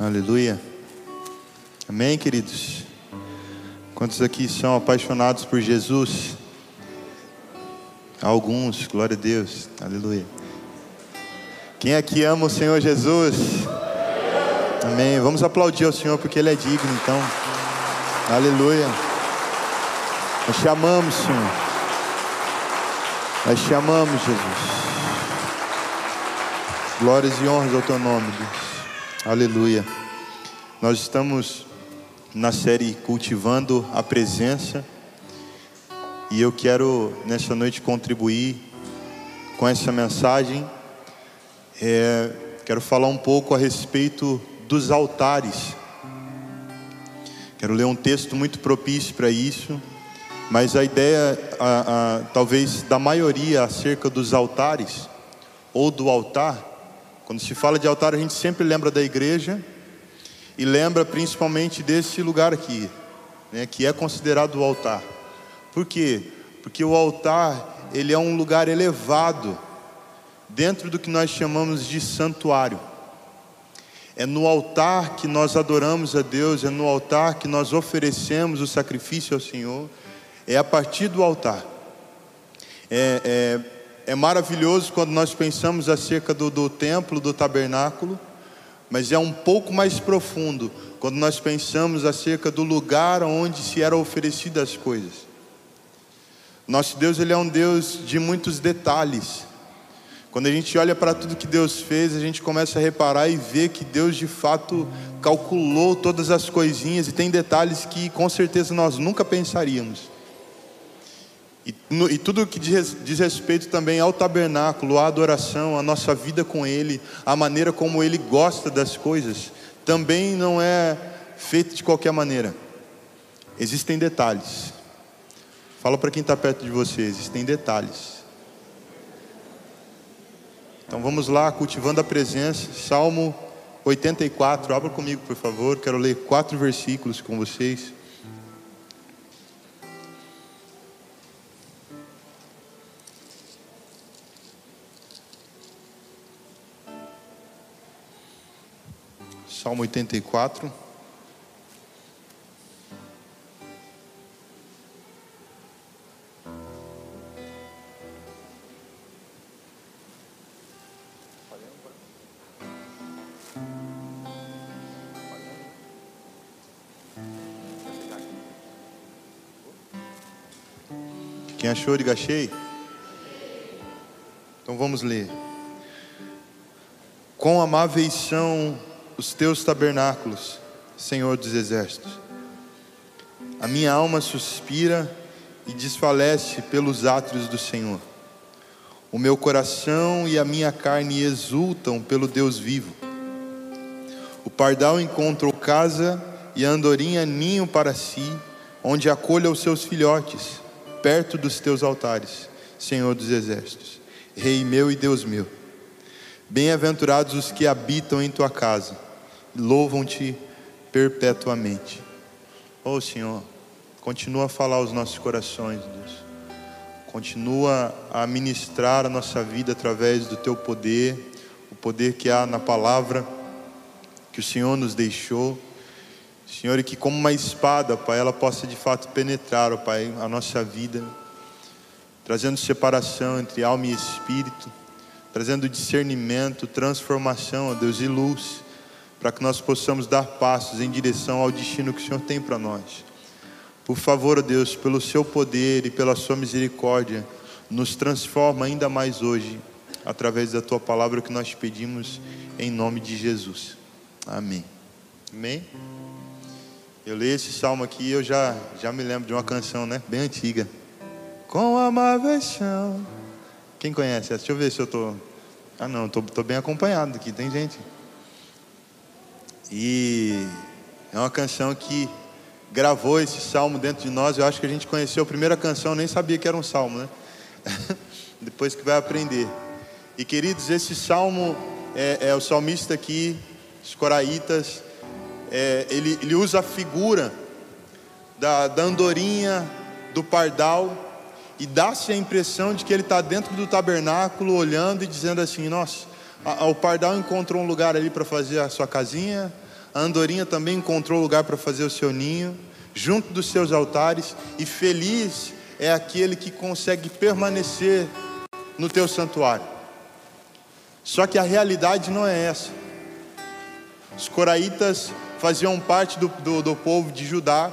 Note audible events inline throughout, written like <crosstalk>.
Aleluia. Amém, queridos? Quantos aqui são apaixonados por Jesus? Alguns, glória a Deus. Aleluia. Quem aqui ama o Senhor Jesus? Amém. Vamos aplaudir ao Senhor porque Ele é digno, então. Aleluia. Nós te amamos, Senhor. Nós te amamos, Jesus. Glórias e honras ao teu nome, Deus. Aleluia. Nós estamos na série Cultivando a Presença e eu quero nessa noite contribuir com essa mensagem. É, quero falar um pouco a respeito dos altares. Quero ler um texto muito propício para isso, mas a ideia, a, a, talvez da maioria acerca dos altares ou do altar quando se fala de altar, a gente sempre lembra da igreja e lembra principalmente desse lugar aqui, né, que é considerado o altar. Por quê? Porque o altar, ele é um lugar elevado dentro do que nós chamamos de santuário. É no altar que nós adoramos a Deus, é no altar que nós oferecemos o sacrifício ao Senhor, é a partir do altar. É, é, é maravilhoso quando nós pensamos acerca do, do templo, do tabernáculo, mas é um pouco mais profundo quando nós pensamos acerca do lugar onde se eram oferecidas as coisas. Nosso Deus, ele é um Deus de muitos detalhes. Quando a gente olha para tudo que Deus fez, a gente começa a reparar e ver que Deus de fato calculou todas as coisinhas e tem detalhes que com certeza nós nunca pensaríamos. E, no, e tudo que diz, diz respeito também ao tabernáculo, à adoração, à nossa vida com Ele, a maneira como Ele gosta das coisas, também não é feito de qualquer maneira. Existem detalhes. Fala para quem está perto de você, existem detalhes. Então vamos lá, cultivando a presença, Salmo 84, abra comigo por favor, quero ler quatro versículos com vocês. Salmo 84. Quem achou, diga achei. Então vamos ler. Com amáveis são os teus tabernáculos, Senhor dos exércitos. A minha alma suspira e desfalece pelos átrios do Senhor. O meu coração e a minha carne exultam pelo Deus vivo. O pardal encontrou casa e a andorinha ninho para si, onde acolha os seus filhotes, perto dos teus altares, Senhor dos exércitos, Rei meu e Deus meu. Bem-aventurados os que habitam em tua casa louvam-te perpetuamente. Oh Senhor, continua a falar aos nossos corações, Deus. Continua a ministrar a nossa vida através do teu poder, o poder que há na palavra que o Senhor nos deixou. Senhor, e que como uma espada, Pai, ela possa de fato penetrar, ó Pai, a nossa vida, trazendo separação entre alma e espírito, trazendo discernimento, transformação, ó Deus, e luz para que nós possamos dar passos em direção ao destino que o Senhor tem para nós. Por favor, Deus, pelo seu poder e pela sua misericórdia, nos transforma ainda mais hoje, através da tua palavra que nós pedimos em nome de Jesus. Amém. Amém. Eu leio esse salmo aqui e eu já, já me lembro de uma canção, né? Bem antiga. Com amável chão. Quem conhece essa? Deixa eu ver se eu tô. Ah, não, tô, tô bem acompanhado aqui. Tem gente. E é uma canção que gravou esse salmo dentro de nós. Eu acho que a gente conheceu a primeira canção, nem sabia que era um salmo, né? <laughs> Depois que vai aprender. E queridos, esse salmo é, é o salmista aqui, os coraitas, é, ele, ele usa a figura da, da andorinha, do pardal, e dá-se a impressão de que ele está dentro do tabernáculo, olhando e dizendo assim: Nossa, o pardal encontrou um lugar ali para fazer a sua casinha, A andorinha também encontrou lugar para fazer o seu ninho, junto dos seus altares, e feliz é aquele que consegue permanecer no teu santuário. Só que a realidade não é essa. Os coraitas faziam parte do, do, do povo de Judá,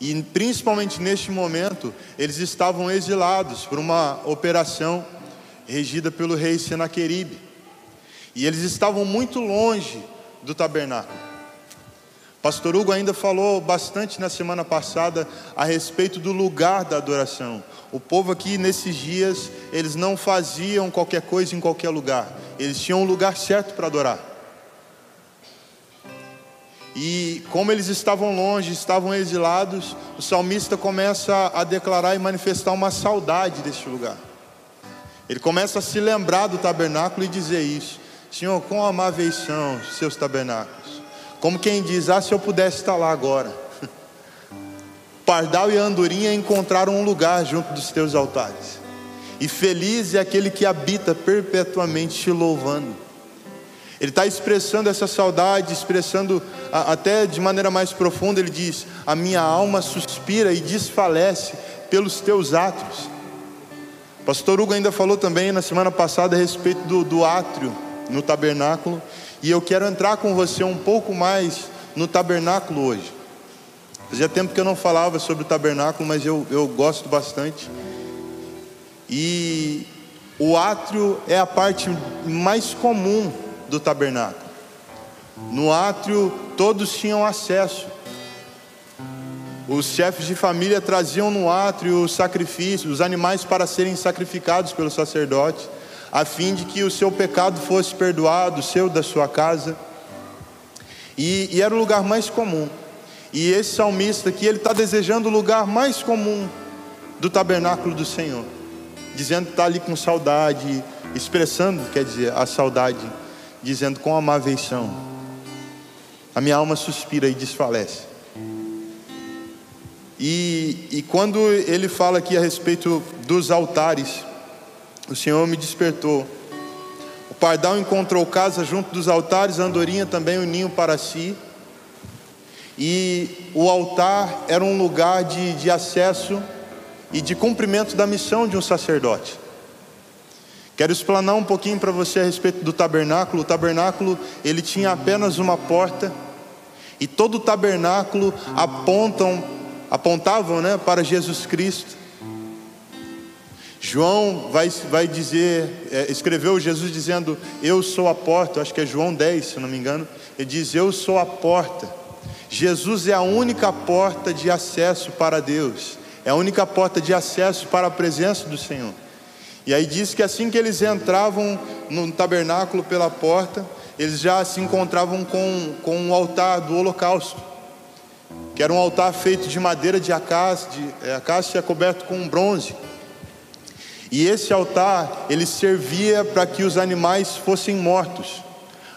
e principalmente neste momento, eles estavam exilados por uma operação regida pelo rei Senaqueribe. E eles estavam muito longe do tabernáculo. Pastor Hugo ainda falou bastante na semana passada a respeito do lugar da adoração. O povo aqui nesses dias, eles não faziam qualquer coisa em qualquer lugar. Eles tinham um lugar certo para adorar. E como eles estavam longe, estavam exilados, o salmista começa a declarar e manifestar uma saudade deste lugar. Ele começa a se lembrar do tabernáculo e dizer isso: Senhor, com amáveis são seus tabernáculos. Como quem diz: Ah, se eu pudesse estar lá agora. <laughs> Pardal e andorinha encontraram um lugar junto dos teus altares. E feliz é aquele que habita perpetuamente te louvando. Ele está expressando essa saudade, expressando até de maneira mais profunda. Ele diz: A minha alma suspira e desfalece pelos teus atos. Pastor Hugo ainda falou também na semana passada a respeito do, do átrio no tabernáculo, e eu quero entrar com você um pouco mais no tabernáculo hoje. Fazia tempo que eu não falava sobre o tabernáculo, mas eu, eu gosto bastante. E o átrio é a parte mais comum do tabernáculo. No átrio todos tinham acesso. Os chefes de família traziam no átrio os sacrifícios, os animais para serem sacrificados pelo sacerdote, a fim de que o seu pecado fosse perdoado, o seu da sua casa. E, e era o lugar mais comum. E esse salmista aqui, ele está desejando o lugar mais comum do tabernáculo do Senhor, dizendo que está ali com saudade, expressando, quer dizer, a saudade, dizendo com amáveis são. A minha alma suspira e desfalece. E, e quando ele fala aqui a respeito dos altares, o Senhor me despertou. O pardal encontrou casa junto dos altares, a andorinha também o ninho para si. E o altar era um lugar de, de acesso e de cumprimento da missão de um sacerdote. Quero explanar um pouquinho para você a respeito do tabernáculo. O tabernáculo ele tinha apenas uma porta e todo o tabernáculo apontam apontavam né, para Jesus Cristo. João vai, vai dizer, é, escreveu Jesus dizendo: Eu sou a porta, acho que é João 10, se não me engano. Ele diz: Eu sou a porta. Jesus é a única porta de acesso para Deus, é a única porta de acesso para a presença do Senhor. E aí diz que assim que eles entravam no tabernáculo pela porta, eles já se encontravam com, com o altar do holocausto que era um altar feito de madeira de é, acácia coberto com bronze. E esse altar, ele servia para que os animais fossem mortos.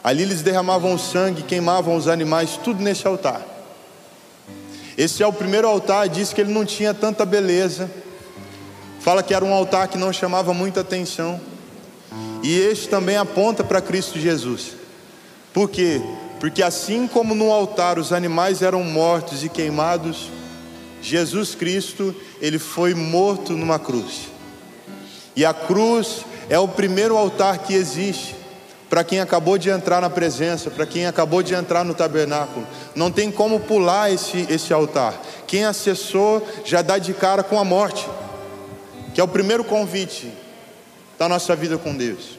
Ali eles derramavam sangue, queimavam os animais, tudo nesse altar. Esse é o primeiro altar, diz que ele não tinha tanta beleza. Fala que era um altar que não chamava muita atenção. E este também aponta para Cristo Jesus. Por quê? Porque assim como no altar os animais eram mortos e queimados, Jesus Cristo, ele foi morto numa cruz. E a cruz é o primeiro altar que existe para quem acabou de entrar na presença, para quem acabou de entrar no tabernáculo. Não tem como pular esse, esse altar. Quem acessou já dá de cara com a morte, que é o primeiro convite da nossa vida com Deus.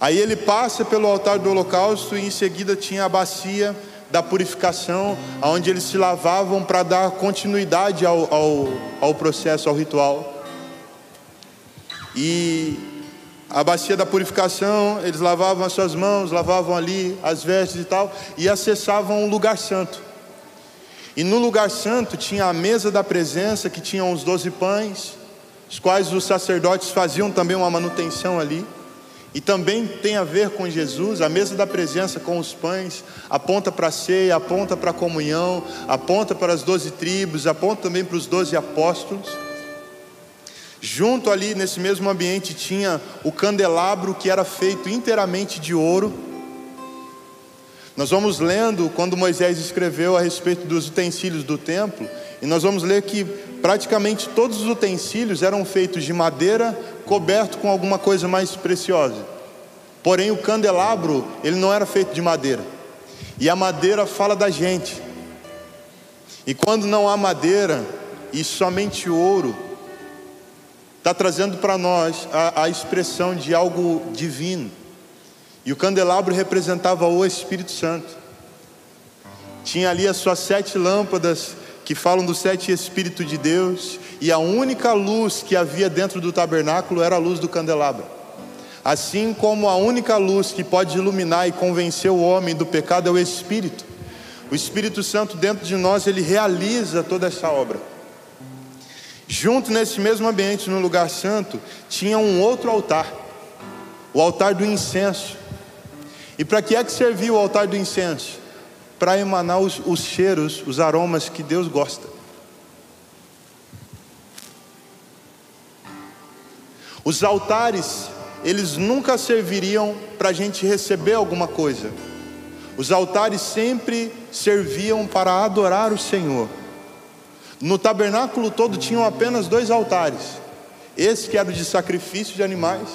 Aí ele passa pelo altar do holocausto e em seguida tinha a bacia da purificação, onde eles se lavavam para dar continuidade ao, ao, ao processo, ao ritual. E a bacia da purificação, eles lavavam as suas mãos, lavavam ali as vestes e tal, e acessavam o lugar santo. E no lugar santo tinha a mesa da presença, que tinha os doze pães, os quais os sacerdotes faziam também uma manutenção ali. E também tem a ver com Jesus, a mesa da presença com os pães, aponta para a ceia, aponta para a comunhão, aponta para as doze tribos, aponta também para os doze apóstolos. Junto ali nesse mesmo ambiente tinha o candelabro que era feito inteiramente de ouro. Nós vamos lendo quando Moisés escreveu a respeito dos utensílios do templo, e nós vamos ler que praticamente todos os utensílios eram feitos de madeira, coberto com alguma coisa mais preciosa. Porém, o candelabro, ele não era feito de madeira. E a madeira fala da gente. E quando não há madeira e somente ouro, está trazendo para nós a, a expressão de algo divino. E o candelabro representava o Espírito Santo. Tinha ali as suas sete lâmpadas que falam dos sete Espíritos de Deus, e a única luz que havia dentro do tabernáculo era a luz do candelabro. Assim como a única luz que pode iluminar e convencer o homem do pecado é o Espírito. O Espírito Santo dentro de nós, ele realiza toda essa obra. Junto nesse mesmo ambiente, no lugar santo, tinha um outro altar, o altar do incenso. E para que é que servia o altar do incenso? Para emanar os, os cheiros, os aromas que Deus gosta. Os altares, eles nunca serviriam para a gente receber alguma coisa. Os altares sempre serviam para adorar o Senhor. No tabernáculo todo tinham apenas dois altares. Esse que era de sacrifício de animais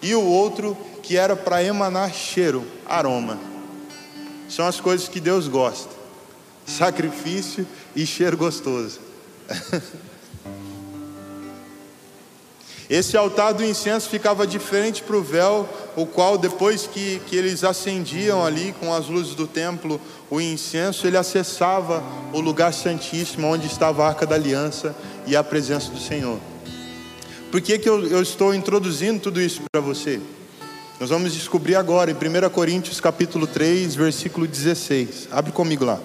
e o outro que era para emanar cheiro, aroma. São as coisas que Deus gosta: sacrifício e cheiro gostoso. <laughs> Esse altar do incenso ficava diferente para o véu, o qual, depois que, que eles acendiam ali com as luzes do templo o incenso, ele acessava o lugar santíssimo, onde estava a arca da aliança e a presença do Senhor. Por que, que eu, eu estou introduzindo tudo isso para você? Nós vamos descobrir agora em 1 Coríntios capítulo 3, versículo 16. Abre comigo lá.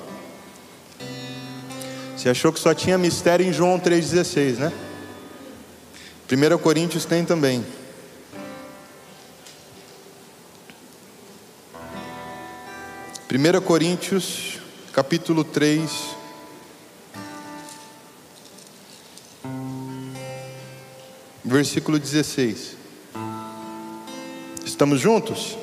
Você achou que só tinha mistério em João 3,16, né? 1 Coríntios tem também. Primeira Coríntios, capítulo 3, versículo 16. Estamos juntos?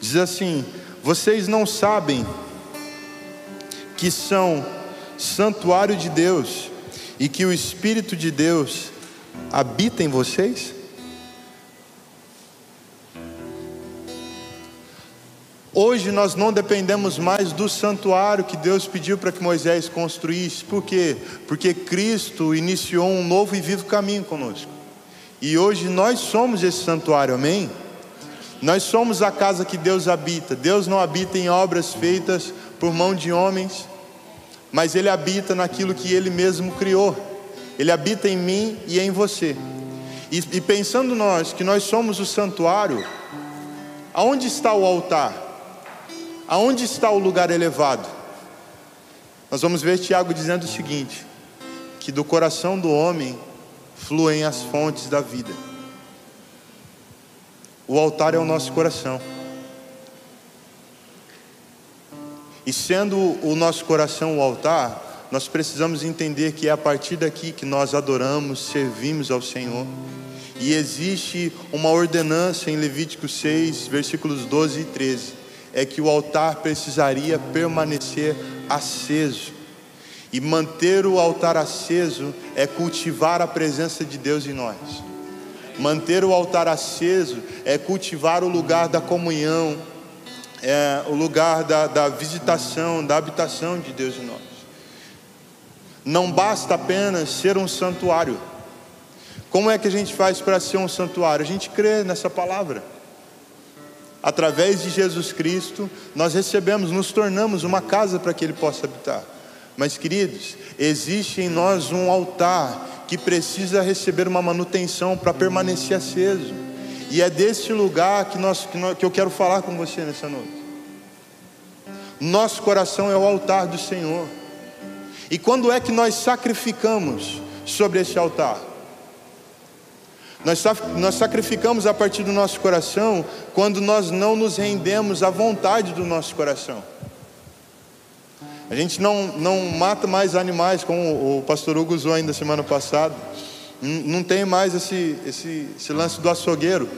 Diz assim: Vocês não sabem que são santuário de Deus e que o Espírito de Deus habita em vocês? Hoje nós não dependemos mais do santuário que Deus pediu para que Moisés construísse. Por quê? Porque Cristo iniciou um novo e vivo caminho conosco. E hoje nós somos esse santuário, amém? Nós somos a casa que Deus habita. Deus não habita em obras feitas por mão de homens, mas Ele habita naquilo que Ele mesmo criou. Ele habita em mim e em você. E, e pensando nós que nós somos o santuário, aonde está o altar? Aonde está o lugar elevado? Nós vamos ver Tiago dizendo o seguinte: que do coração do homem fluem as fontes da vida. O altar é o nosso coração. E sendo o nosso coração o altar, nós precisamos entender que é a partir daqui que nós adoramos, servimos ao Senhor. E existe uma ordenança em Levítico 6, versículos 12 e 13: é que o altar precisaria permanecer aceso. E manter o altar aceso é cultivar a presença de Deus em nós. Manter o altar aceso é cultivar o lugar da comunhão, é o lugar da, da visitação, da habitação de Deus em nós. Não basta apenas ser um santuário. Como é que a gente faz para ser um santuário? A gente crê nessa palavra. Através de Jesus Cristo, nós recebemos, nos tornamos uma casa para que Ele possa habitar. Mas, queridos, existe em nós um altar que precisa receber uma manutenção para permanecer aceso. E é desse lugar que, nós, que, nós, que eu quero falar com você nessa noite. Nosso coração é o altar do Senhor. E quando é que nós sacrificamos sobre esse altar? Nós, nós sacrificamos a partir do nosso coração quando nós não nos rendemos à vontade do nosso coração. A gente não, não mata mais animais, como o pastor Hugo usou ainda semana passada. Não tem mais esse, esse, esse lance do açougueiro.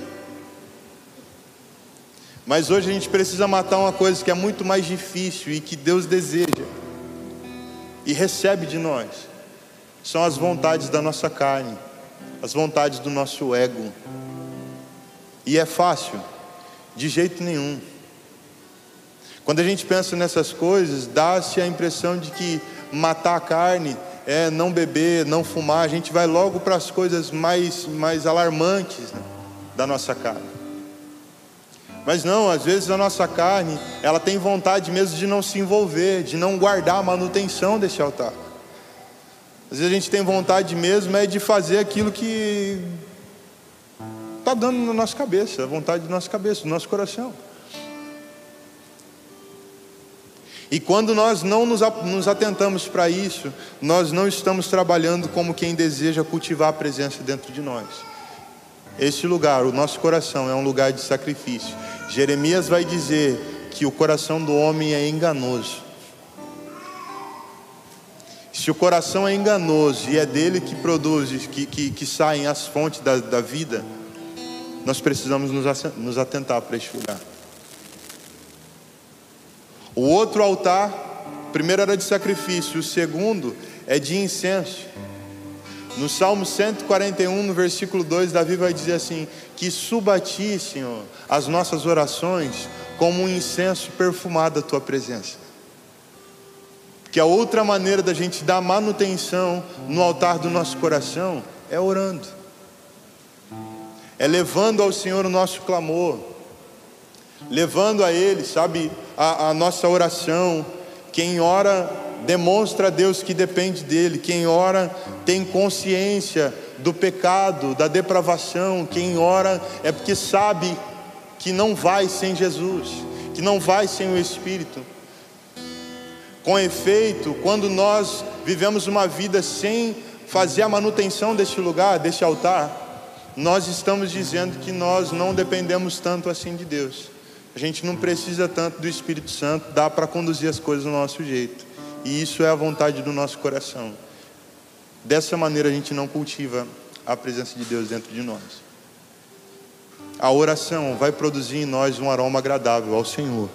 Mas hoje a gente precisa matar uma coisa que é muito mais difícil e que Deus deseja e recebe de nós. São as vontades da nossa carne, as vontades do nosso ego. E é fácil? De jeito nenhum. Quando a gente pensa nessas coisas, dá-se a impressão de que matar a carne é não beber, não fumar, a gente vai logo para as coisas mais, mais alarmantes né, da nossa carne. Mas não, às vezes a nossa carne, ela tem vontade mesmo de não se envolver, de não guardar a manutenção desse altar. Às vezes a gente tem vontade mesmo é de fazer aquilo que está dando na nossa cabeça, a vontade da nossa cabeça, do nosso coração. E quando nós não nos atentamos para isso, nós não estamos trabalhando como quem deseja cultivar a presença dentro de nós. Este lugar, o nosso coração, é um lugar de sacrifício. Jeremias vai dizer que o coração do homem é enganoso. Se o coração é enganoso e é dele que produz, que, que, que saem as fontes da, da vida, nós precisamos nos atentar para este lugar. O outro altar, primeiro era de sacrifício, o segundo é de incenso. No Salmo 141, no versículo 2, Davi vai dizer assim: Que suba a ti, Senhor, as nossas orações como um incenso perfumado à tua presença. Que a outra maneira da gente dar manutenção no altar do nosso coração é orando, é levando ao Senhor o nosso clamor, levando a Ele, sabe, a, a nossa oração. Quem ora demonstra a Deus que depende dele. Quem ora tem consciência do pecado, da depravação. Quem ora é porque sabe que não vai sem Jesus, que não vai sem o Espírito. Com efeito, quando nós vivemos uma vida sem fazer a manutenção deste lugar, deste altar, nós estamos dizendo que nós não dependemos tanto assim de Deus. A gente não precisa tanto do Espírito Santo, dá para conduzir as coisas do nosso jeito. E isso é a vontade do nosso coração. Dessa maneira a gente não cultiva a presença de Deus dentro de nós. A oração vai produzir em nós um aroma agradável ao Senhor.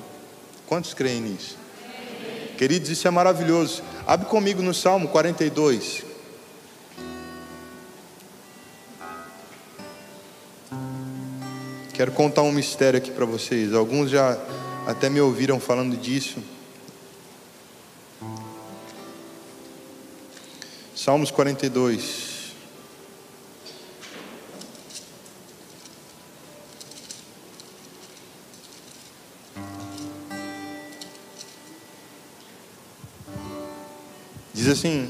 Quantos creem nisso? Queridos, isso é maravilhoso. Abre comigo no Salmo 42. Quero contar um mistério aqui para vocês. Alguns já até me ouviram falando disso. Salmos 42. Diz assim: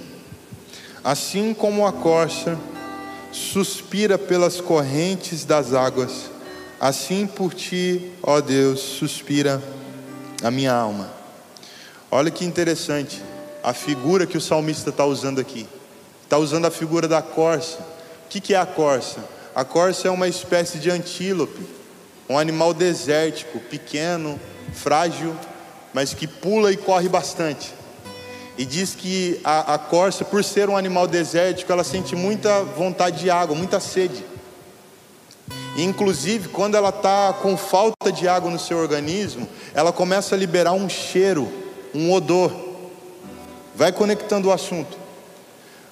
Assim como a corça suspira pelas correntes das águas, assim por ti, ó Deus, suspira a minha alma. Olha que interessante a figura que o salmista está usando aqui está usando a figura da corça. O que, que é a corça? A corça é uma espécie de antílope, um animal desértico, pequeno, frágil, mas que pula e corre bastante. E diz que a, a corça, por ser um animal desértico, ela sente muita vontade de água, muita sede. Inclusive, quando ela está com falta de água no seu organismo, ela começa a liberar um cheiro, um odor. Vai conectando o assunto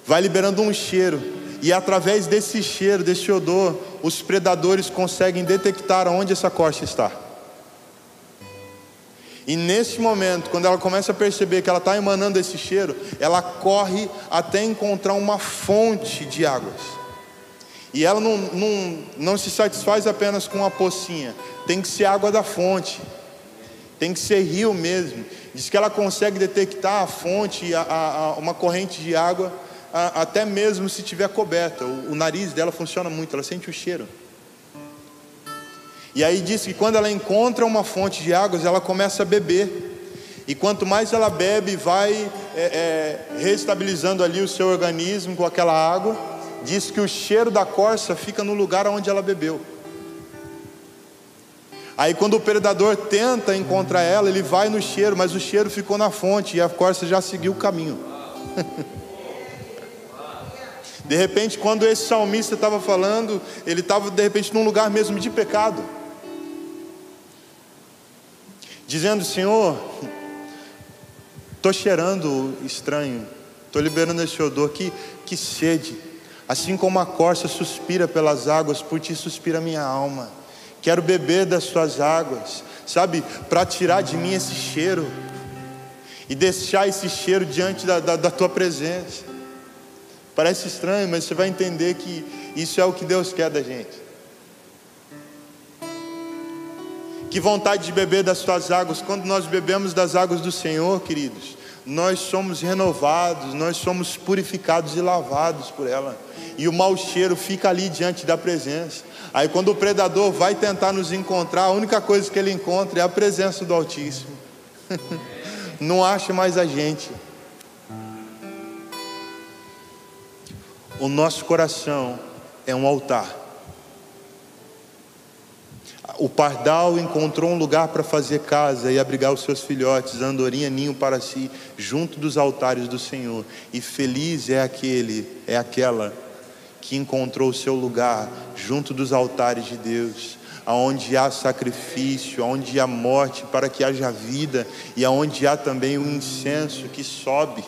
vai liberando um cheiro, e através desse cheiro, desse odor, os predadores conseguem detectar onde essa corça está. E nesse momento, quando ela começa a perceber que ela está emanando esse cheiro, ela corre até encontrar uma fonte de águas. E ela não, não, não se satisfaz apenas com a pocinha, tem que ser água da fonte, tem que ser rio mesmo. Diz que ela consegue detectar a fonte, a, a, uma corrente de água até mesmo se tiver coberta. O, o nariz dela funciona muito, ela sente o cheiro. E aí diz que quando ela encontra uma fonte de águas, ela começa a beber. E quanto mais ela bebe, vai é, é, reestabilizando ali o seu organismo com aquela água. Diz que o cheiro da corça fica no lugar onde ela bebeu. Aí quando o predador tenta encontrar ela, ele vai no cheiro, mas o cheiro ficou na fonte e a corça já seguiu o caminho. <laughs> De repente, quando esse salmista estava falando, ele estava de repente num lugar mesmo de pecado. dizendo: Senhor, estou cheirando estranho, estou liberando esse odor, que, que sede. Assim como a corça suspira pelas águas, por ti suspira minha alma. Quero beber das tuas águas, sabe, para tirar de mim esse cheiro e deixar esse cheiro diante da, da, da tua presença. Parece estranho, mas você vai entender que isso é o que Deus quer da gente. Que vontade de beber das tuas águas. Quando nós bebemos das águas do Senhor, queridos, nós somos renovados, nós somos purificados e lavados por ela. E o mau cheiro fica ali diante da presença. Aí quando o predador vai tentar nos encontrar, a única coisa que ele encontra é a presença do Altíssimo. <laughs> Não acha mais a gente. O nosso coração é um altar o pardal encontrou um lugar para fazer casa e abrigar os seus filhotes, a andorinha ninho para si, junto dos altares do Senhor. E feliz é aquele, é aquela que encontrou o seu lugar junto dos altares de Deus, aonde há sacrifício, aonde há morte para que haja vida e aonde há também o incenso que sobe.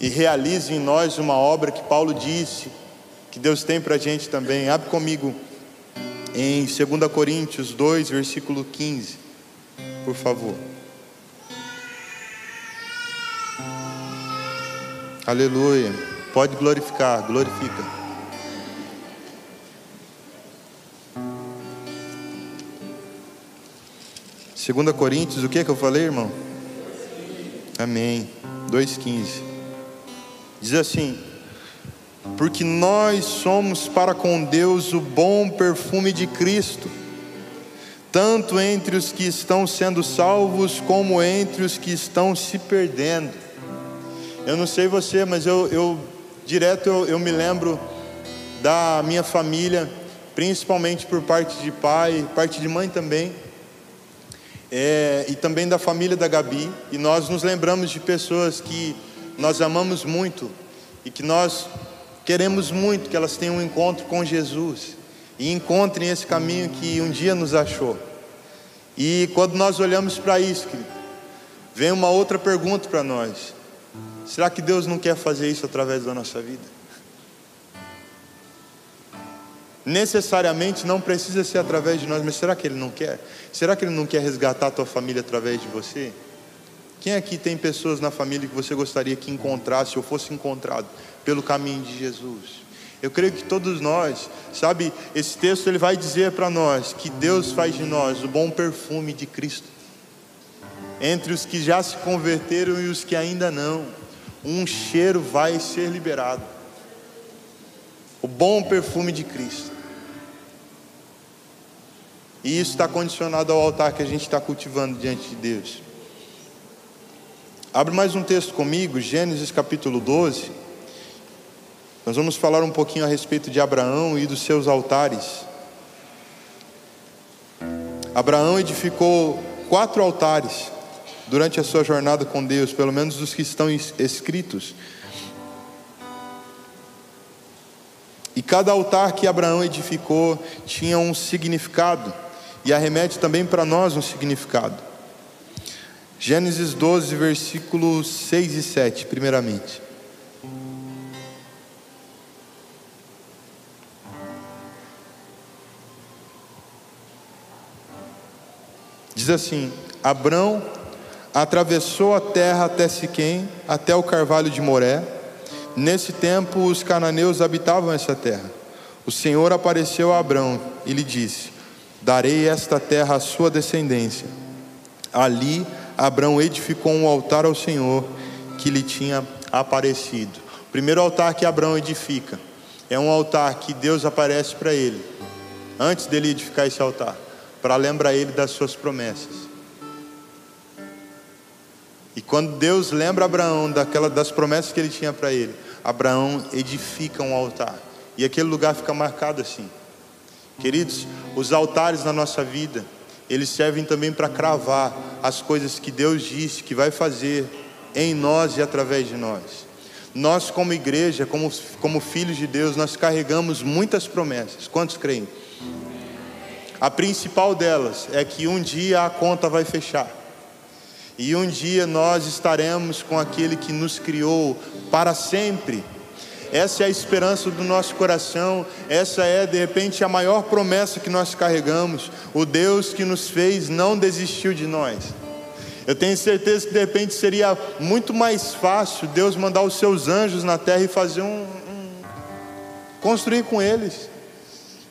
E realize em nós uma obra que Paulo disse, que Deus tem para a gente também. Abre comigo em 2 Coríntios 2, versículo 15, por favor. Aleluia. Pode glorificar, glorifica. Segunda Coríntios, o que é que eu falei, irmão? Amém. 2:15. Diz assim: porque nós somos para com Deus o bom perfume de Cristo, tanto entre os que estão sendo salvos, como entre os que estão se perdendo. Eu não sei você, mas eu, eu direto eu, eu me lembro da minha família, principalmente por parte de pai, parte de mãe também, é, e também da família da Gabi, e nós nos lembramos de pessoas que nós amamos muito e que nós Queremos muito que elas tenham um encontro com Jesus e encontrem esse caminho que um dia nos achou. E quando nós olhamos para isso, querido, vem uma outra pergunta para nós: será que Deus não quer fazer isso através da nossa vida? Necessariamente não precisa ser através de nós, mas será que Ele não quer? Será que Ele não quer resgatar a tua família através de você? Quem aqui tem pessoas na família que você gostaria que encontrasse ou fosse encontrado pelo caminho de Jesus. Eu creio que todos nós, sabe, esse texto ele vai dizer para nós que Deus faz de nós o bom perfume de Cristo. Entre os que já se converteram e os que ainda não, um cheiro vai ser liberado. O bom perfume de Cristo. E isso está condicionado ao altar que a gente está cultivando diante de Deus. Abre mais um texto comigo, Gênesis capítulo 12. Nós vamos falar um pouquinho a respeito de Abraão e dos seus altares. Abraão edificou quatro altares durante a sua jornada com Deus, pelo menos os que estão escritos. E cada altar que Abraão edificou tinha um significado, e arremete também para nós um significado. Gênesis 12, versículos 6 e 7, primeiramente. Diz assim: Abrão atravessou a terra até Siquém, até o carvalho de Moré. Nesse tempo os cananeus habitavam essa terra. O Senhor apareceu a Abrão e lhe disse: Darei esta terra à sua descendência. Ali Abrão edificou um altar ao Senhor que lhe tinha aparecido. O primeiro altar que Abrão edifica é um altar que Deus aparece para ele, antes dele edificar esse altar para lembrar ele das suas promessas. E quando Deus lembra Abraão daquela, das promessas que ele tinha para ele, Abraão edifica um altar. E aquele lugar fica marcado assim. Queridos, os altares na nossa vida, eles servem também para cravar as coisas que Deus disse que vai fazer em nós e através de nós. Nós, como igreja, como, como filhos de Deus, nós carregamos muitas promessas. Quantos creem? A principal delas é que um dia a conta vai fechar. E um dia nós estaremos com aquele que nos criou para sempre. Essa é a esperança do nosso coração, essa é de repente a maior promessa que nós carregamos. O Deus que nos fez não desistiu de nós. Eu tenho certeza que de repente seria muito mais fácil Deus mandar os seus anjos na terra e fazer um, um construir com eles.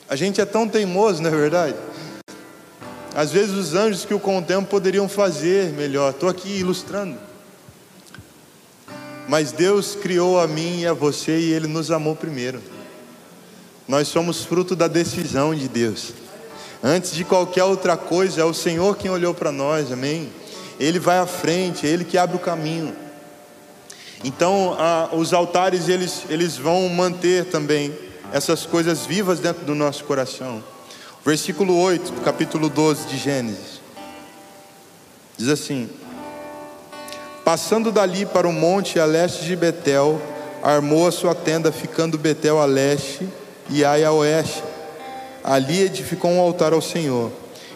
A gente é tão teimoso, não é verdade? Às vezes os anjos que o contemplam poderiam fazer melhor. Estou aqui ilustrando. Mas Deus criou a mim e a você e Ele nos amou primeiro. Nós somos fruto da decisão de Deus. Antes de qualquer outra coisa, é o Senhor quem olhou para nós, amém? Ele vai à frente, é Ele que abre o caminho. Então, os altares eles, eles vão manter também essas coisas vivas dentro do nosso coração. Versículo 8, do capítulo 12 de Gênesis. Diz assim: Passando dali para o monte a leste de Betel, armou a sua tenda, ficando Betel a leste e Ai a oeste. Ali edificou um altar ao Senhor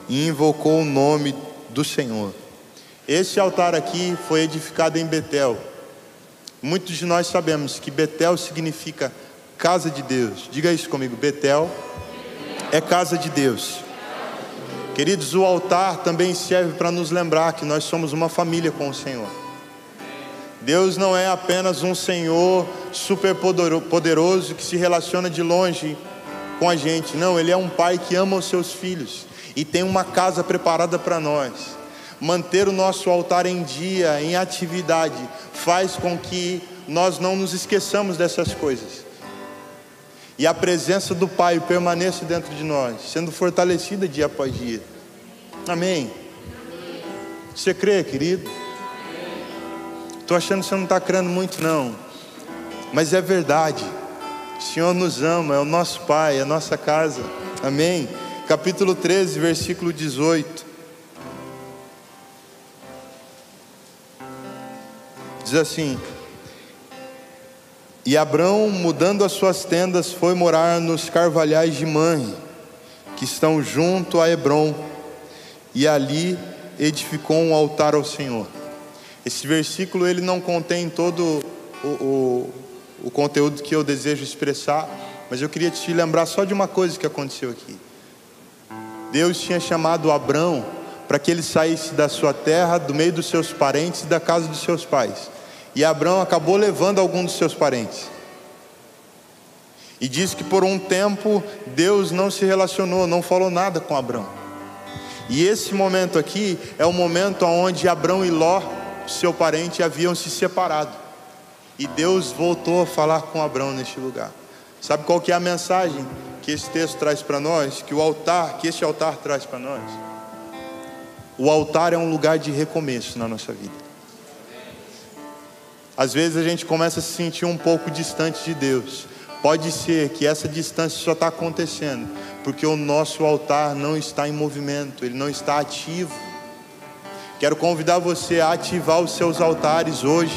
e invocou o nome do Senhor. Esse altar aqui foi edificado em Betel. Muitos de nós sabemos que Betel significa casa de Deus. Diga isso comigo: Betel é casa de Deus. Queridos, o altar também serve para nos lembrar que nós somos uma família com o Senhor. Deus não é apenas um Senhor super poderoso que se relaciona de longe com a gente. Não, Ele é um Pai que ama os seus filhos e tem uma casa preparada para nós. Manter o nosso altar em dia, em atividade, faz com que nós não nos esqueçamos dessas coisas e a presença do Pai permaneça dentro de nós, sendo fortalecida dia após dia. Amém. Você crê, querido? Estou achando que você não está crendo muito, não. Mas é verdade. O Senhor nos ama, é o nosso Pai, é a nossa casa. Amém. Capítulo 13, versículo 18. Diz assim: e Abrão, mudando as suas tendas, foi morar nos carvalhais de Manre, que estão junto a Hebron, e ali edificou um altar ao Senhor. Esse versículo ele não contém todo o, o, o conteúdo que eu desejo expressar, mas eu queria te lembrar só de uma coisa que aconteceu aqui. Deus tinha chamado Abrão para que ele saísse da sua terra, do meio dos seus parentes e da casa dos seus pais e Abraão acabou levando algum dos seus parentes. E diz que por um tempo Deus não se relacionou, não falou nada com Abraão. E esse momento aqui é o momento onde Abraão e Ló, seu parente, haviam se separado. E Deus voltou a falar com Abraão neste lugar. Sabe qual que é a mensagem que esse texto traz para nós? Que o altar, que este altar traz para nós? O altar é um lugar de recomeço na nossa vida. Às vezes a gente começa a se sentir um pouco distante de Deus. Pode ser que essa distância só está acontecendo porque o nosso altar não está em movimento, ele não está ativo. Quero convidar você a ativar os seus altares hoje,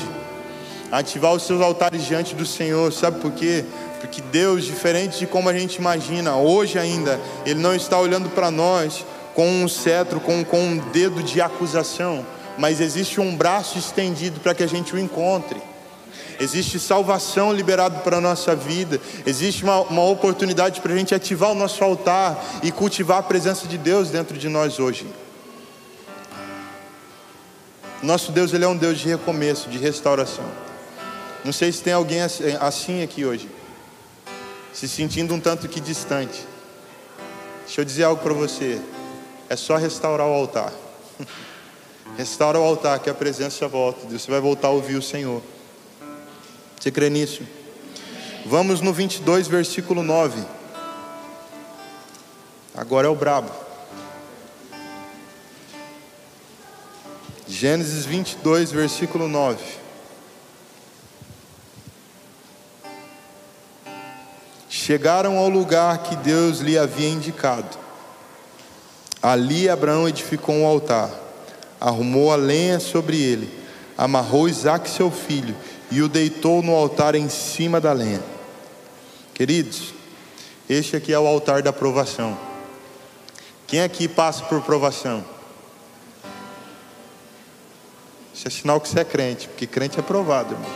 ativar os seus altares diante do Senhor, sabe por quê? Porque Deus, diferente de como a gente imagina, hoje ainda, Ele não está olhando para nós com um cetro, com, com um dedo de acusação, mas existe um braço estendido para que a gente o encontre. Existe salvação liberada para a nossa vida, existe uma, uma oportunidade para a gente ativar o nosso altar e cultivar a presença de Deus dentro de nós hoje. Nosso Deus ele é um Deus de recomeço, de restauração. Não sei se tem alguém assim aqui hoje, se sentindo um tanto que distante. Deixa eu dizer algo para você: é só restaurar o altar. <laughs> Restaura o altar, que a presença volta. Você vai voltar a ouvir o Senhor. Você crê nisso? Vamos no 22, versículo 9. Agora é o brabo. Gênesis 22, versículo 9. Chegaram ao lugar que Deus lhe havia indicado. Ali Abraão edificou um altar arrumou a lenha sobre ele, amarrou Isaac, seu filho, e o deitou no altar em cima da lenha. Queridos, este aqui é o altar da aprovação. Quem aqui passa por provação? Isso é sinal que você é crente, porque crente é provado, irmão.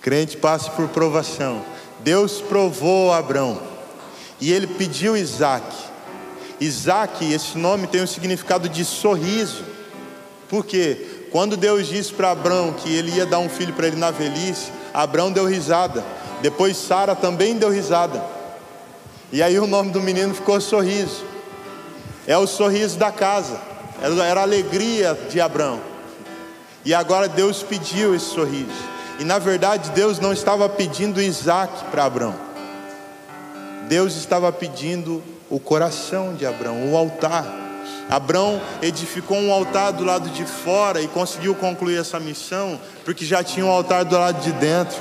Crente passa por provação. Deus provou Abraão e ele pediu Isaac. Isaac, esse nome tem o um significado de sorriso. Por quê? Quando Deus disse para Abraão que ele ia dar um filho para ele na velhice, Abraão deu risada. Depois Sara também deu risada. E aí o nome do menino ficou sorriso. É o sorriso da casa. Era a alegria de Abraão. E agora Deus pediu esse sorriso. E na verdade Deus não estava pedindo Isaac para Abraão. Deus estava pedindo o coração de Abraão, o altar. Abraão edificou um altar do lado de fora e conseguiu concluir essa missão, porque já tinha um altar do lado de dentro.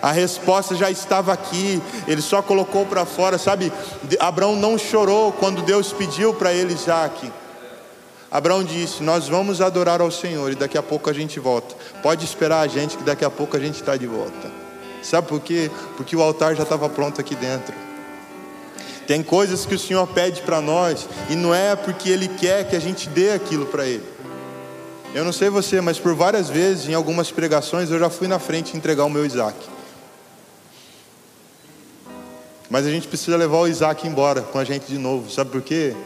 A resposta já estava aqui, ele só colocou para fora, sabe? Abraão não chorou quando Deus pediu para ele Isaac. Abraão disse: Nós vamos adorar ao Senhor e daqui a pouco a gente volta. Pode esperar a gente que daqui a pouco a gente está de volta. Sabe por quê? Porque o altar já estava pronto aqui dentro. Tem coisas que o Senhor pede para nós e não é porque Ele quer que a gente dê aquilo para Ele. Eu não sei você, mas por várias vezes, em algumas pregações, eu já fui na frente entregar o meu Isaac. Mas a gente precisa levar o Isaac embora com a gente de novo. Sabe por quê?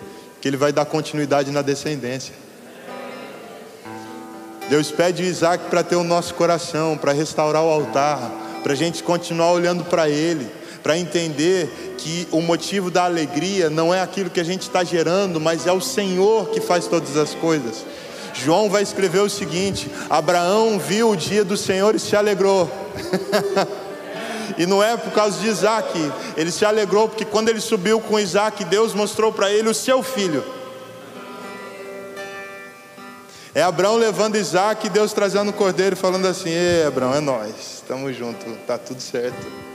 que ele vai dar continuidade na descendência. Deus pede o Isaac para ter o nosso coração, para restaurar o altar, para a gente continuar olhando para Ele, para entender que o motivo da alegria não é aquilo que a gente está gerando, mas é o Senhor que faz todas as coisas. João vai escrever o seguinte: Abraão viu o dia do Senhor e se alegrou. <laughs> E não é por causa de Isaac. Ele se alegrou porque quando ele subiu com Isaac, Deus mostrou para ele o seu filho. É Abraão levando Isaac e Deus trazendo o cordeiro falando assim: Ei, Abraão, é nós, estamos juntos, está tudo certo.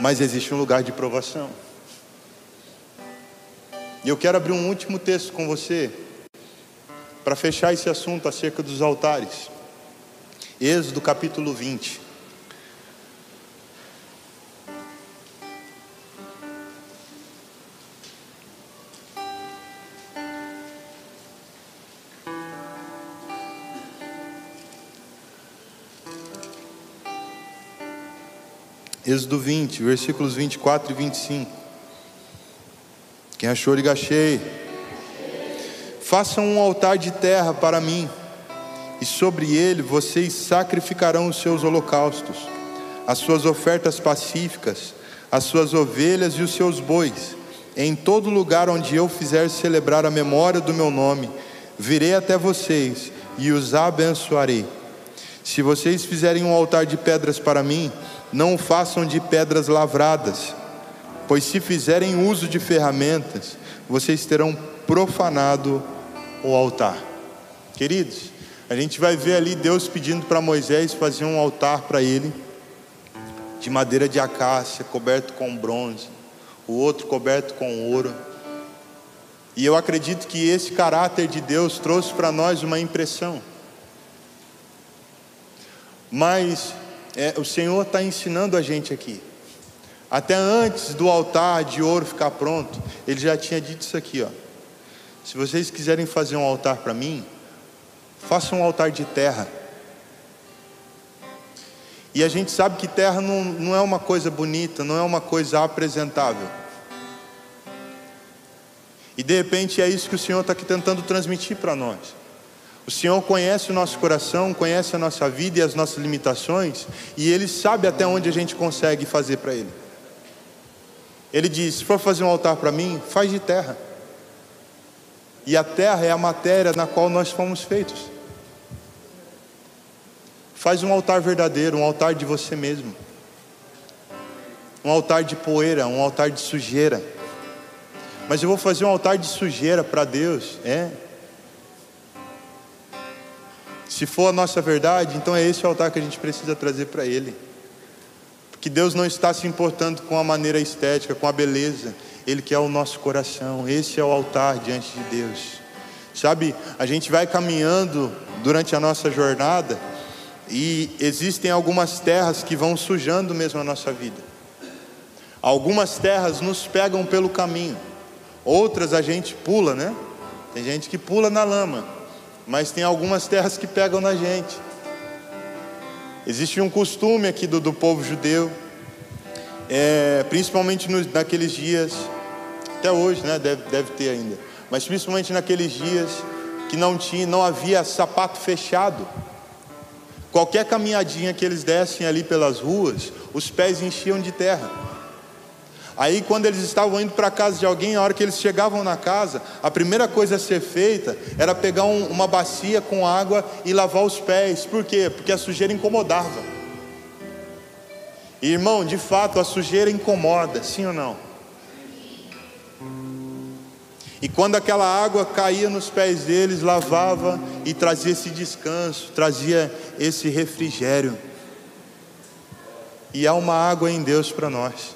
Mas existe um lugar de provação. E eu quero abrir um último texto com você, para fechar esse assunto acerca dos altares. Êxodo capítulo 20. Êxodo 20, versículos 24 e 25. Quem achou, liga cheio. Façam um altar de terra para mim e sobre ele vocês sacrificarão os seus holocaustos, as suas ofertas pacíficas, as suas ovelhas e os seus bois. Em todo lugar onde eu fizer celebrar a memória do meu nome, virei até vocês e os abençoarei. Se vocês fizerem um altar de pedras para mim, não o façam de pedras lavradas, pois se fizerem uso de ferramentas, vocês terão profanado o altar. Queridos, a gente vai ver ali Deus pedindo para Moisés fazer um altar para ele, de madeira de acácia, coberto com bronze, o outro coberto com ouro. E eu acredito que esse caráter de Deus trouxe para nós uma impressão. Mas é, o Senhor está ensinando a gente aqui. Até antes do altar de ouro ficar pronto, Ele já tinha dito isso aqui, ó. Se vocês quiserem fazer um altar para mim, Faça um altar de terra. E a gente sabe que terra não, não é uma coisa bonita, não é uma coisa apresentável. E de repente é isso que o Senhor está aqui tentando transmitir para nós. O Senhor conhece o nosso coração, conhece a nossa vida e as nossas limitações, e Ele sabe até onde a gente consegue fazer para Ele. Ele diz: se for fazer um altar para mim, faz de terra. E a terra é a matéria na qual nós fomos feitos. Faz um altar verdadeiro, um altar de você mesmo. Um altar de poeira, um altar de sujeira. Mas eu vou fazer um altar de sujeira para Deus, é? Se for a nossa verdade, então é esse o altar que a gente precisa trazer para Ele. Porque Deus não está se importando com a maneira estética, com a beleza. Ele quer o nosso coração. Esse é o altar diante de Deus. Sabe, a gente vai caminhando durante a nossa jornada e existem algumas terras que vão sujando mesmo a nossa vida. Algumas terras nos pegam pelo caminho, outras a gente pula, né? Tem gente que pula na lama, mas tem algumas terras que pegam na gente. Existe um costume aqui do, do povo judeu, é, principalmente nos, naqueles dias, até hoje, né? Deve, deve ter ainda, mas principalmente naqueles dias que não tinha, não havia sapato fechado. Qualquer caminhadinha que eles dessem ali pelas ruas, os pés enchiam de terra. Aí, quando eles estavam indo para a casa de alguém, a hora que eles chegavam na casa, a primeira coisa a ser feita era pegar um, uma bacia com água e lavar os pés. Por quê? Porque a sujeira incomodava. E, irmão, de fato, a sujeira incomoda, sim ou não? E quando aquela água caía nos pés deles, lavava e trazia esse descanso, trazia esse refrigério. E há uma água em Deus para nós.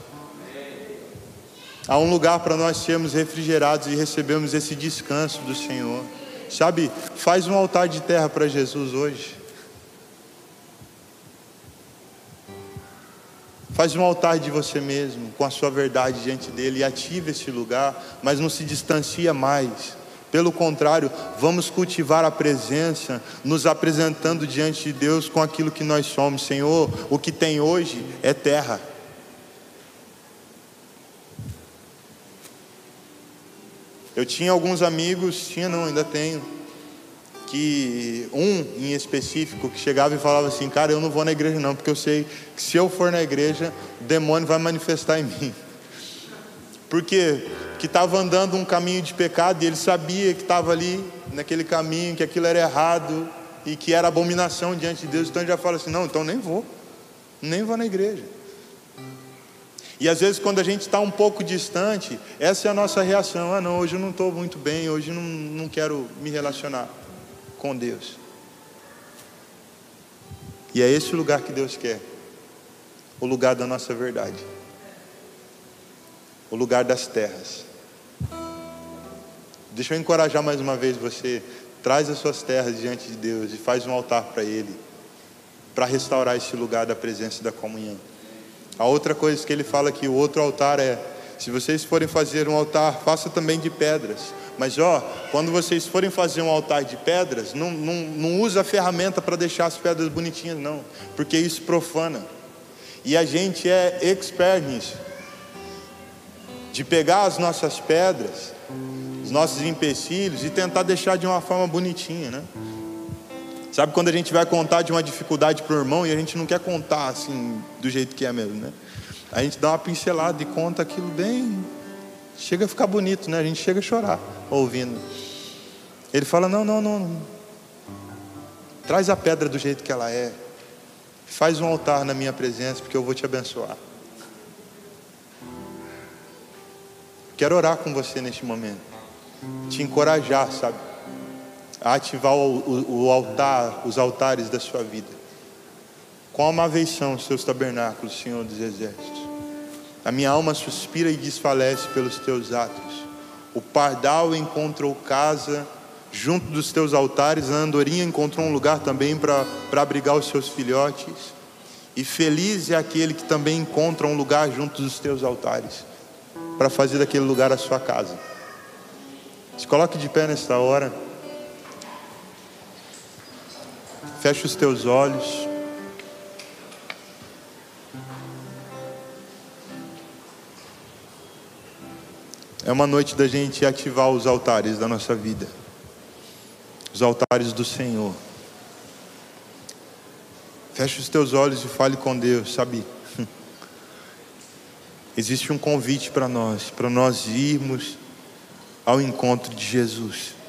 Há um lugar para nós sermos refrigerados e recebemos esse descanso do Senhor. Sabe, faz um altar de terra para Jesus hoje. Faz um altar de você mesmo, com a sua verdade diante dele e ative esse lugar, mas não se distancia mais. Pelo contrário, vamos cultivar a presença, nos apresentando diante de Deus com aquilo que nós somos. Senhor, o que tem hoje é terra. Eu tinha alguns amigos, tinha não, ainda tenho, que um em específico que chegava e falava assim, cara, eu não vou na igreja não, porque eu sei que se eu for na igreja, o demônio vai manifestar em mim. Porque que estava andando um caminho de pecado e ele sabia que estava ali naquele caminho, que aquilo era errado e que era abominação diante de Deus, então ele já fala assim, não, então nem vou, nem vou na igreja. E às vezes, quando a gente está um pouco distante, essa é a nossa reação: ah, não, hoje eu não estou muito bem, hoje não, não quero me relacionar com Deus. E é esse o lugar que Deus quer o lugar da nossa verdade, o lugar das terras. Deixa eu encorajar mais uma vez você. Traz as suas terras diante de Deus e faz um altar para Ele, para restaurar esse lugar da presença e da comunhão. A outra coisa que ele fala que o outro altar é: se vocês forem fazer um altar, faça também de pedras. Mas ó, quando vocês forem fazer um altar de pedras, não, não, não usa a ferramenta para deixar as pedras bonitinhas, não, porque isso profana. E a gente é expert nisso. De pegar as nossas pedras, os nossos empecilhos e tentar deixar de uma forma bonitinha, né? Sabe quando a gente vai contar de uma dificuldade para o irmão e a gente não quer contar assim do jeito que é mesmo, né? A gente dá uma pincelada e conta aquilo bem. Chega a ficar bonito, né? A gente chega a chorar ouvindo. Ele fala: não, não, não. Traz a pedra do jeito que ela é. Faz um altar na minha presença, porque eu vou te abençoar. Quero orar com você neste momento. Te encorajar, sabe? A ativar o, o, o altar, os altares da sua vida. Qual uma aveição os seus tabernáculos, Senhor dos Exércitos. A minha alma suspira e desfalece pelos teus atos. O pardal encontrou casa junto dos teus altares, a andorinha encontrou um lugar também para abrigar os seus filhotes. E feliz é aquele que também encontra um lugar junto dos teus altares, para fazer daquele lugar a sua casa. Se coloque de pé nesta hora. Feche os teus olhos. É uma noite da gente ativar os altares da nossa vida, os altares do Senhor. Feche os teus olhos e fale com Deus, sabe? <laughs> Existe um convite para nós, para nós irmos ao encontro de Jesus.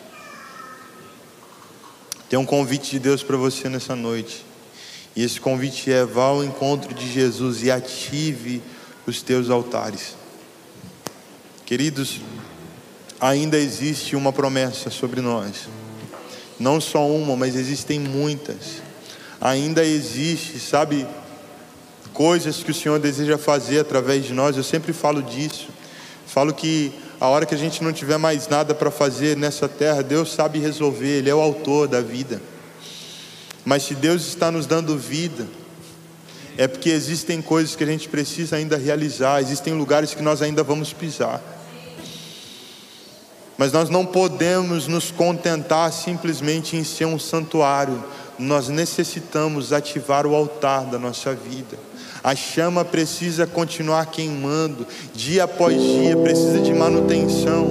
Tem um convite de Deus para você nessa noite. E esse convite é: vá ao encontro de Jesus e ative os teus altares. Queridos, ainda existe uma promessa sobre nós. Não só uma, mas existem muitas. Ainda existe, sabe, coisas que o Senhor deseja fazer através de nós. Eu sempre falo disso. Falo que a hora que a gente não tiver mais nada para fazer nessa terra, Deus sabe resolver, Ele é o autor da vida. Mas se Deus está nos dando vida, é porque existem coisas que a gente precisa ainda realizar, existem lugares que nós ainda vamos pisar. Mas nós não podemos nos contentar simplesmente em ser um santuário, nós necessitamos ativar o altar da nossa vida. A chama precisa continuar queimando, dia após dia, precisa de manutenção.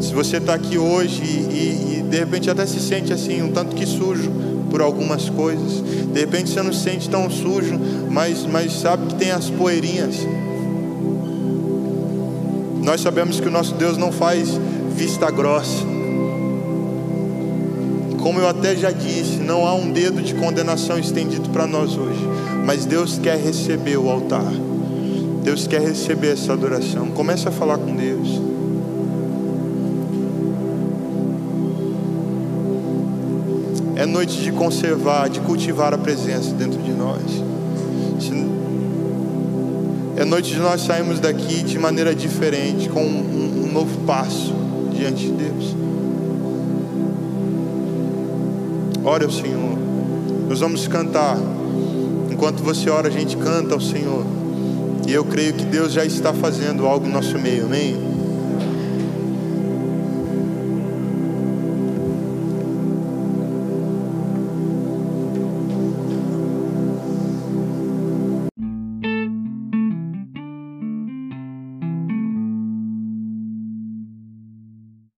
Se você está aqui hoje e, e, de repente até se sente assim, um tanto que sujo por algumas coisas, de repente você não se sente tão sujo, mas, mas sabe que tem as poeirinhas. Nós sabemos que o nosso Deus não faz vista grossa. Como eu até já disse, não há um dedo de condenação estendido para nós hoje, mas Deus quer receber o altar. Deus quer receber essa adoração. Comece a falar com Deus. É noite de conservar, de cultivar a presença dentro de nós. É noite de nós sairmos daqui de maneira diferente, com um, novo passo diante de Deus. Ore ao Senhor. Nós vamos cantar. Enquanto você ora, a gente canta ao Senhor. E eu creio que Deus já está fazendo algo no nosso meio. Amém?